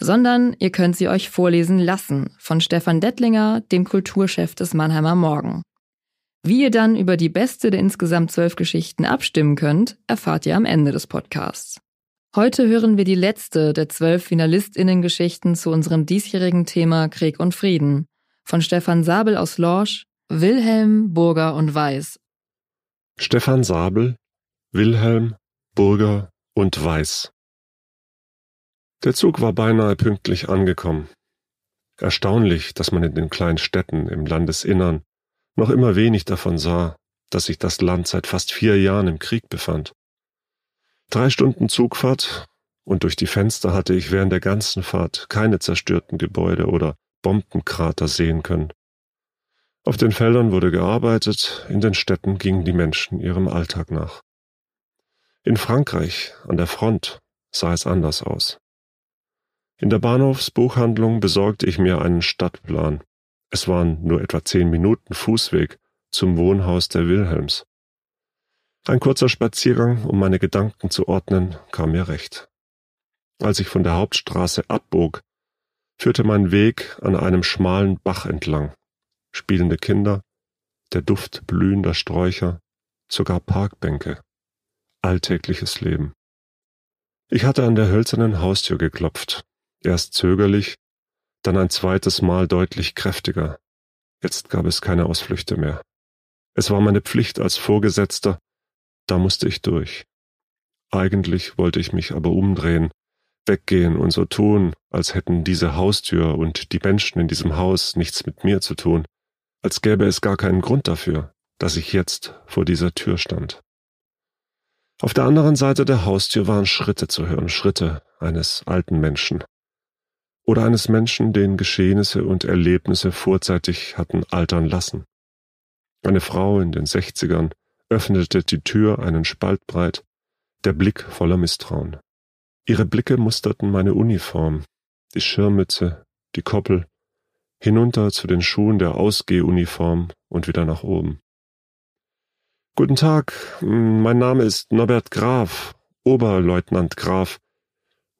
Sondern ihr könnt sie euch vorlesen lassen von Stefan Dettlinger, dem Kulturchef des Mannheimer Morgen. Wie ihr dann über die beste der insgesamt zwölf Geschichten abstimmen könnt, erfahrt ihr am Ende des Podcasts. Heute hören wir die letzte der zwölf FinalistInnen-Geschichten zu unserem diesjährigen Thema Krieg und Frieden von Stefan Sabel aus Lorsch, Wilhelm, Burger und Weiß. Stefan Sabel, Wilhelm, Burger und Weiß. Der Zug war beinahe pünktlich angekommen. Erstaunlich, dass man in den kleinen Städten im Landesinnern noch immer wenig davon sah, dass sich das Land seit fast vier Jahren im Krieg befand. Drei Stunden Zugfahrt und durch die Fenster hatte ich während der ganzen Fahrt keine zerstörten Gebäude oder Bombenkrater sehen können. Auf den Feldern wurde gearbeitet, in den Städten gingen die Menschen ihrem Alltag nach. In Frankreich, an der Front, sah es anders aus. In der Bahnhofsbuchhandlung besorgte ich mir einen Stadtplan, es waren nur etwa zehn Minuten Fußweg zum Wohnhaus der Wilhelms. Ein kurzer Spaziergang, um meine Gedanken zu ordnen, kam mir recht. Als ich von der Hauptstraße abbog, führte mein Weg an einem schmalen Bach entlang. Spielende Kinder, der Duft blühender Sträucher, sogar Parkbänke. Alltägliches Leben. Ich hatte an der hölzernen Haustür geklopft, erst zögerlich, dann ein zweites Mal deutlich kräftiger. Jetzt gab es keine Ausflüchte mehr. Es war meine Pflicht als Vorgesetzter, da musste ich durch. Eigentlich wollte ich mich aber umdrehen, weggehen und so tun, als hätten diese Haustür und die Menschen in diesem Haus nichts mit mir zu tun, als gäbe es gar keinen Grund dafür, dass ich jetzt vor dieser Tür stand. Auf der anderen Seite der Haustür waren Schritte zu hören, Schritte eines alten Menschen, oder eines Menschen, den Geschehnisse und Erlebnisse vorzeitig hatten altern lassen. Eine Frau in den Sechzigern öffnete die Tür einen Spalt breit, der Blick voller Misstrauen. Ihre Blicke musterten meine Uniform, die Schirmmütze, die Koppel, hinunter zu den Schuhen der Ausgehuniform und wieder nach oben. Guten Tag, mein Name ist Norbert Graf, Oberleutnant Graf.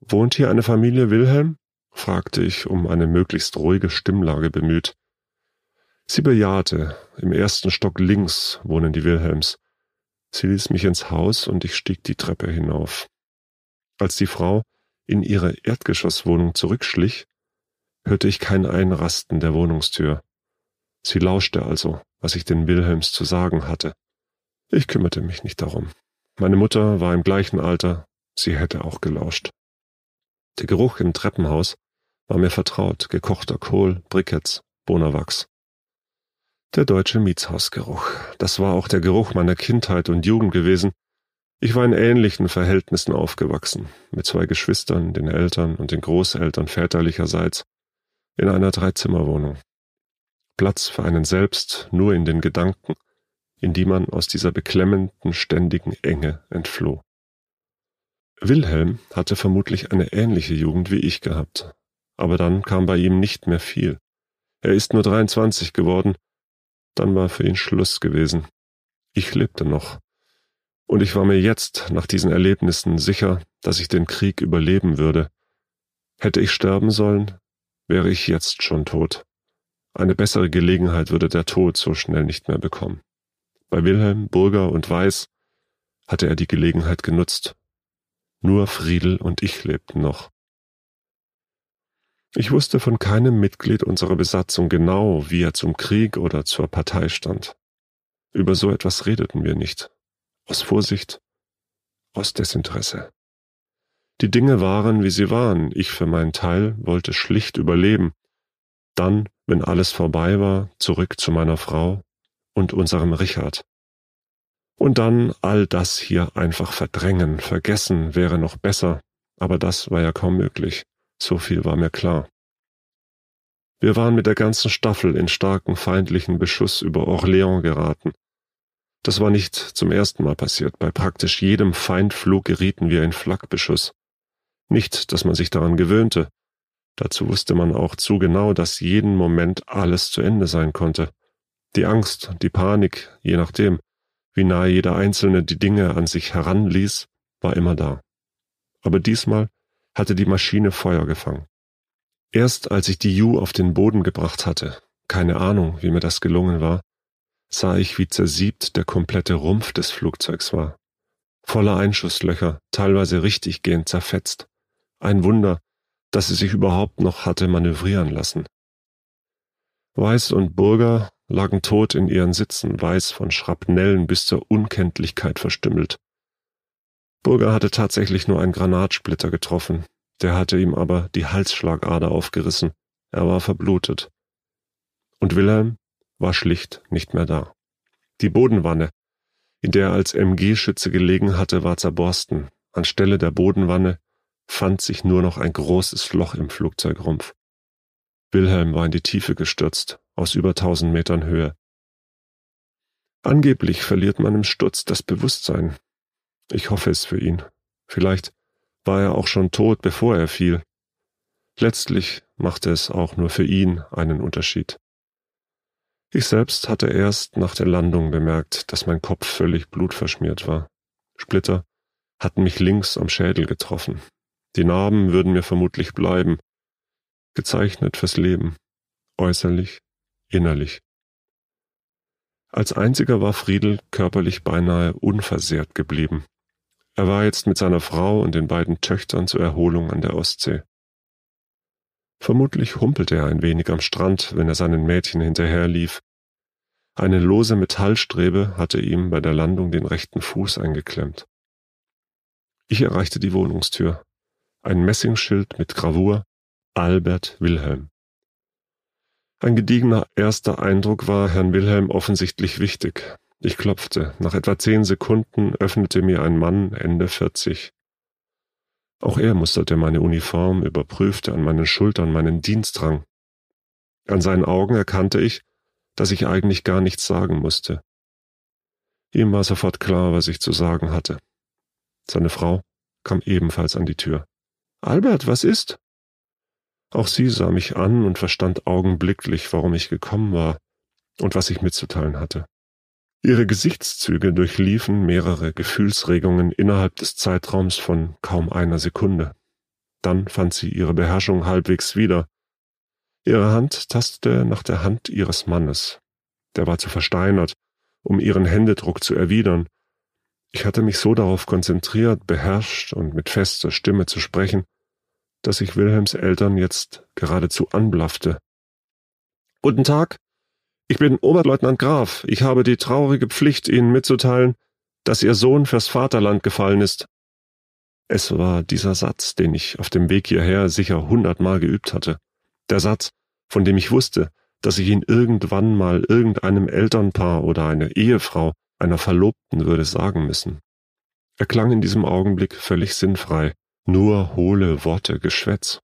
Wohnt hier eine Familie Wilhelm? Fragte ich, um eine möglichst ruhige Stimmlage bemüht. Sie bejahte, im ersten Stock links wohnen die Wilhelms. Sie ließ mich ins Haus und ich stieg die Treppe hinauf. Als die Frau in ihre Erdgeschosswohnung zurückschlich, hörte ich kein Einrasten der Wohnungstür. Sie lauschte also, was ich den Wilhelms zu sagen hatte. Ich kümmerte mich nicht darum. Meine Mutter war im gleichen Alter, sie hätte auch gelauscht. Der Geruch im Treppenhaus war mir vertraut, gekochter Kohl, Briketts, Bonawachs. Der deutsche Mietshausgeruch, das war auch der Geruch meiner Kindheit und Jugend gewesen. Ich war in ähnlichen Verhältnissen aufgewachsen, mit zwei Geschwistern, den Eltern und den Großeltern väterlicherseits, in einer Dreizimmerwohnung. Platz für einen selbst nur in den Gedanken, in die man aus dieser beklemmenden, ständigen Enge entfloh. Wilhelm hatte vermutlich eine ähnliche Jugend wie ich gehabt, aber dann kam bei ihm nicht mehr viel. Er ist nur 23 geworden, dann war für ihn Schluss gewesen. Ich lebte noch. Und ich war mir jetzt, nach diesen Erlebnissen, sicher, dass ich den Krieg überleben würde. Hätte ich sterben sollen, wäre ich jetzt schon tot. Eine bessere Gelegenheit würde der Tod so schnell nicht mehr bekommen. Bei Wilhelm, Burger und Weiß hatte er die Gelegenheit genutzt. Nur Friedel und ich lebten noch. Ich wusste von keinem Mitglied unserer Besatzung genau, wie er zum Krieg oder zur Partei stand. Über so etwas redeten wir nicht. Aus Vorsicht, aus Desinteresse. Die Dinge waren, wie sie waren. Ich für meinen Teil wollte schlicht überleben. Dann, wenn alles vorbei war, zurück zu meiner Frau und unserem Richard. Und dann all das hier einfach verdrängen, vergessen wäre noch besser, aber das war ja kaum möglich. So viel war mir klar. Wir waren mit der ganzen Staffel in starken feindlichen Beschuss über Orléans geraten. Das war nicht zum ersten Mal passiert. Bei praktisch jedem Feindflug gerieten wir in Flakbeschuss. Nicht, dass man sich daran gewöhnte. Dazu wusste man auch zu genau, dass jeden Moment alles zu Ende sein konnte. Die Angst, die Panik, je nachdem, wie nahe jeder Einzelne die Dinge an sich heranließ, war immer da. Aber diesmal hatte die Maschine Feuer gefangen. Erst als ich die Ju auf den Boden gebracht hatte, keine Ahnung, wie mir das gelungen war, sah ich, wie zersiebt der komplette Rumpf des Flugzeugs war. Voller Einschusslöcher, teilweise richtiggehend zerfetzt. Ein Wunder, dass sie sich überhaupt noch hatte manövrieren lassen. Weiß und Burger lagen tot in ihren Sitzen, weiß von Schrapnellen bis zur Unkenntlichkeit verstümmelt. Burger hatte tatsächlich nur einen Granatsplitter getroffen, der hatte ihm aber die Halsschlagader aufgerissen, er war verblutet. Und Wilhelm war schlicht nicht mehr da. Die Bodenwanne, in der er als MG-Schütze gelegen hatte, war zerborsten. Anstelle der Bodenwanne fand sich nur noch ein großes Loch im Flugzeugrumpf. Wilhelm war in die Tiefe gestürzt, aus über tausend Metern Höhe. Angeblich verliert man im Sturz das Bewusstsein. Ich hoffe es für ihn. Vielleicht war er auch schon tot, bevor er fiel. Letztlich machte es auch nur für ihn einen Unterschied. Ich selbst hatte erst nach der Landung bemerkt, dass mein Kopf völlig blutverschmiert war. Splitter hatten mich links am Schädel getroffen. Die Narben würden mir vermutlich bleiben, gezeichnet fürs Leben, äußerlich, innerlich. Als einziger war Friedel körperlich beinahe unversehrt geblieben. Er war jetzt mit seiner Frau und den beiden Töchtern zur Erholung an der Ostsee. Vermutlich humpelte er ein wenig am Strand, wenn er seinen Mädchen hinterherlief. Eine lose Metallstrebe hatte ihm bei der Landung den rechten Fuß eingeklemmt. Ich erreichte die Wohnungstür. Ein Messingschild mit Gravur Albert Wilhelm. Ein gediegener erster Eindruck war Herrn Wilhelm offensichtlich wichtig. Ich klopfte. Nach etwa zehn Sekunden öffnete mir ein Mann Ende vierzig. Auch er musterte meine Uniform, überprüfte an meinen Schultern meinen Dienstrang. An seinen Augen erkannte ich, dass ich eigentlich gar nichts sagen musste. Ihm war sofort klar, was ich zu sagen hatte. Seine Frau kam ebenfalls an die Tür. Albert, was ist? Auch sie sah mich an und verstand augenblicklich, warum ich gekommen war und was ich mitzuteilen hatte. Ihre Gesichtszüge durchliefen mehrere Gefühlsregungen innerhalb des Zeitraums von kaum einer Sekunde. Dann fand sie ihre Beherrschung halbwegs wieder. Ihre Hand tastete nach der Hand ihres Mannes. Der war zu versteinert, um ihren Händedruck zu erwidern. Ich hatte mich so darauf konzentriert, beherrscht und mit fester Stimme zu sprechen, dass ich Wilhelms Eltern jetzt geradezu anblaffte. Guten Tag, ich bin Oberleutnant Graf. Ich habe die traurige Pflicht, Ihnen mitzuteilen, dass Ihr Sohn fürs Vaterland gefallen ist. Es war dieser Satz, den ich auf dem Weg hierher sicher hundertmal geübt hatte. Der Satz, von dem ich wusste, dass ich ihn irgendwann mal irgendeinem Elternpaar oder einer Ehefrau, einer Verlobten würde sagen müssen. Er klang in diesem Augenblick völlig sinnfrei, nur hohle Worte, Geschwätz.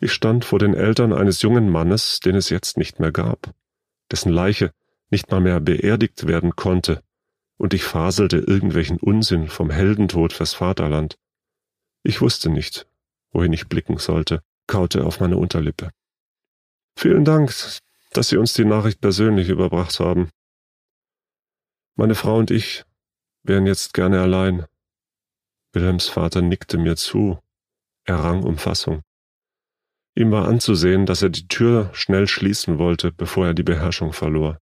Ich stand vor den Eltern eines jungen Mannes, den es jetzt nicht mehr gab dessen Leiche nicht mal mehr beerdigt werden konnte, und ich faselte irgendwelchen Unsinn vom Heldentod fürs Vaterland. Ich wusste nicht, wohin ich blicken sollte, kaute auf meine Unterlippe. Vielen Dank, dass Sie uns die Nachricht persönlich überbracht haben. Meine Frau und ich wären jetzt gerne allein. Wilhelms Vater nickte mir zu, er rang um Fassung. Ihm war anzusehen, dass er die Tür schnell schließen wollte, bevor er die Beherrschung verlor.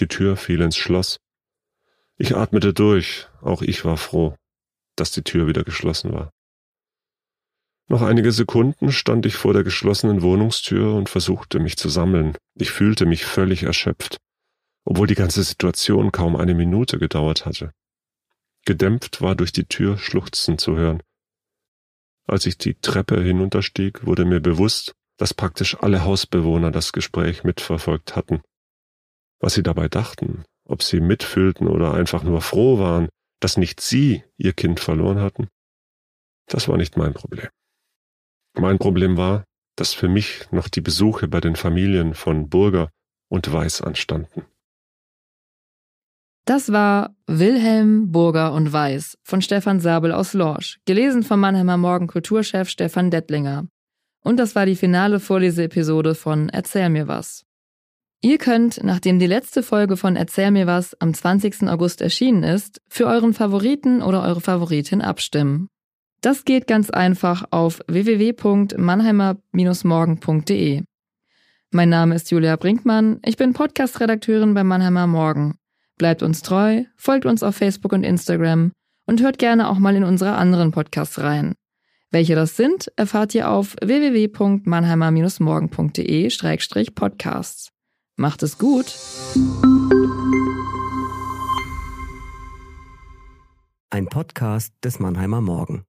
Die Tür fiel ins Schloss. Ich atmete durch, auch ich war froh, dass die Tür wieder geschlossen war. Noch einige Sekunden stand ich vor der geschlossenen Wohnungstür und versuchte mich zu sammeln. Ich fühlte mich völlig erschöpft, obwohl die ganze Situation kaum eine Minute gedauert hatte. Gedämpft war durch die Tür Schluchzen zu hören. Als ich die Treppe hinunterstieg, wurde mir bewusst, dass praktisch alle Hausbewohner das Gespräch mitverfolgt hatten. Was sie dabei dachten, ob sie mitfühlten oder einfach nur froh waren, dass nicht sie ihr Kind verloren hatten, das war nicht mein Problem. Mein Problem war, dass für mich noch die Besuche bei den Familien von Burger und Weiß anstanden. Das war Wilhelm Burger und Weiß von Stefan Sabel aus Lorsch, gelesen vom Mannheimer Morgen Kulturchef Stefan Dettlinger. Und das war die finale Vorleseepisode von Erzähl mir was. Ihr könnt, nachdem die letzte Folge von Erzähl mir was am 20. August erschienen ist, für euren Favoriten oder eure Favoritin abstimmen. Das geht ganz einfach auf www.mannheimer-morgen.de. Mein Name ist Julia Brinkmann, ich bin Podcast-Redakteurin bei Mannheimer Morgen. Bleibt uns treu, folgt uns auf Facebook und Instagram und hört gerne auch mal in unsere anderen Podcasts rein. Welche das sind, erfahrt ihr auf www.mannheimer-morgen.de-podcasts. Macht es gut! Ein Podcast des Mannheimer Morgen.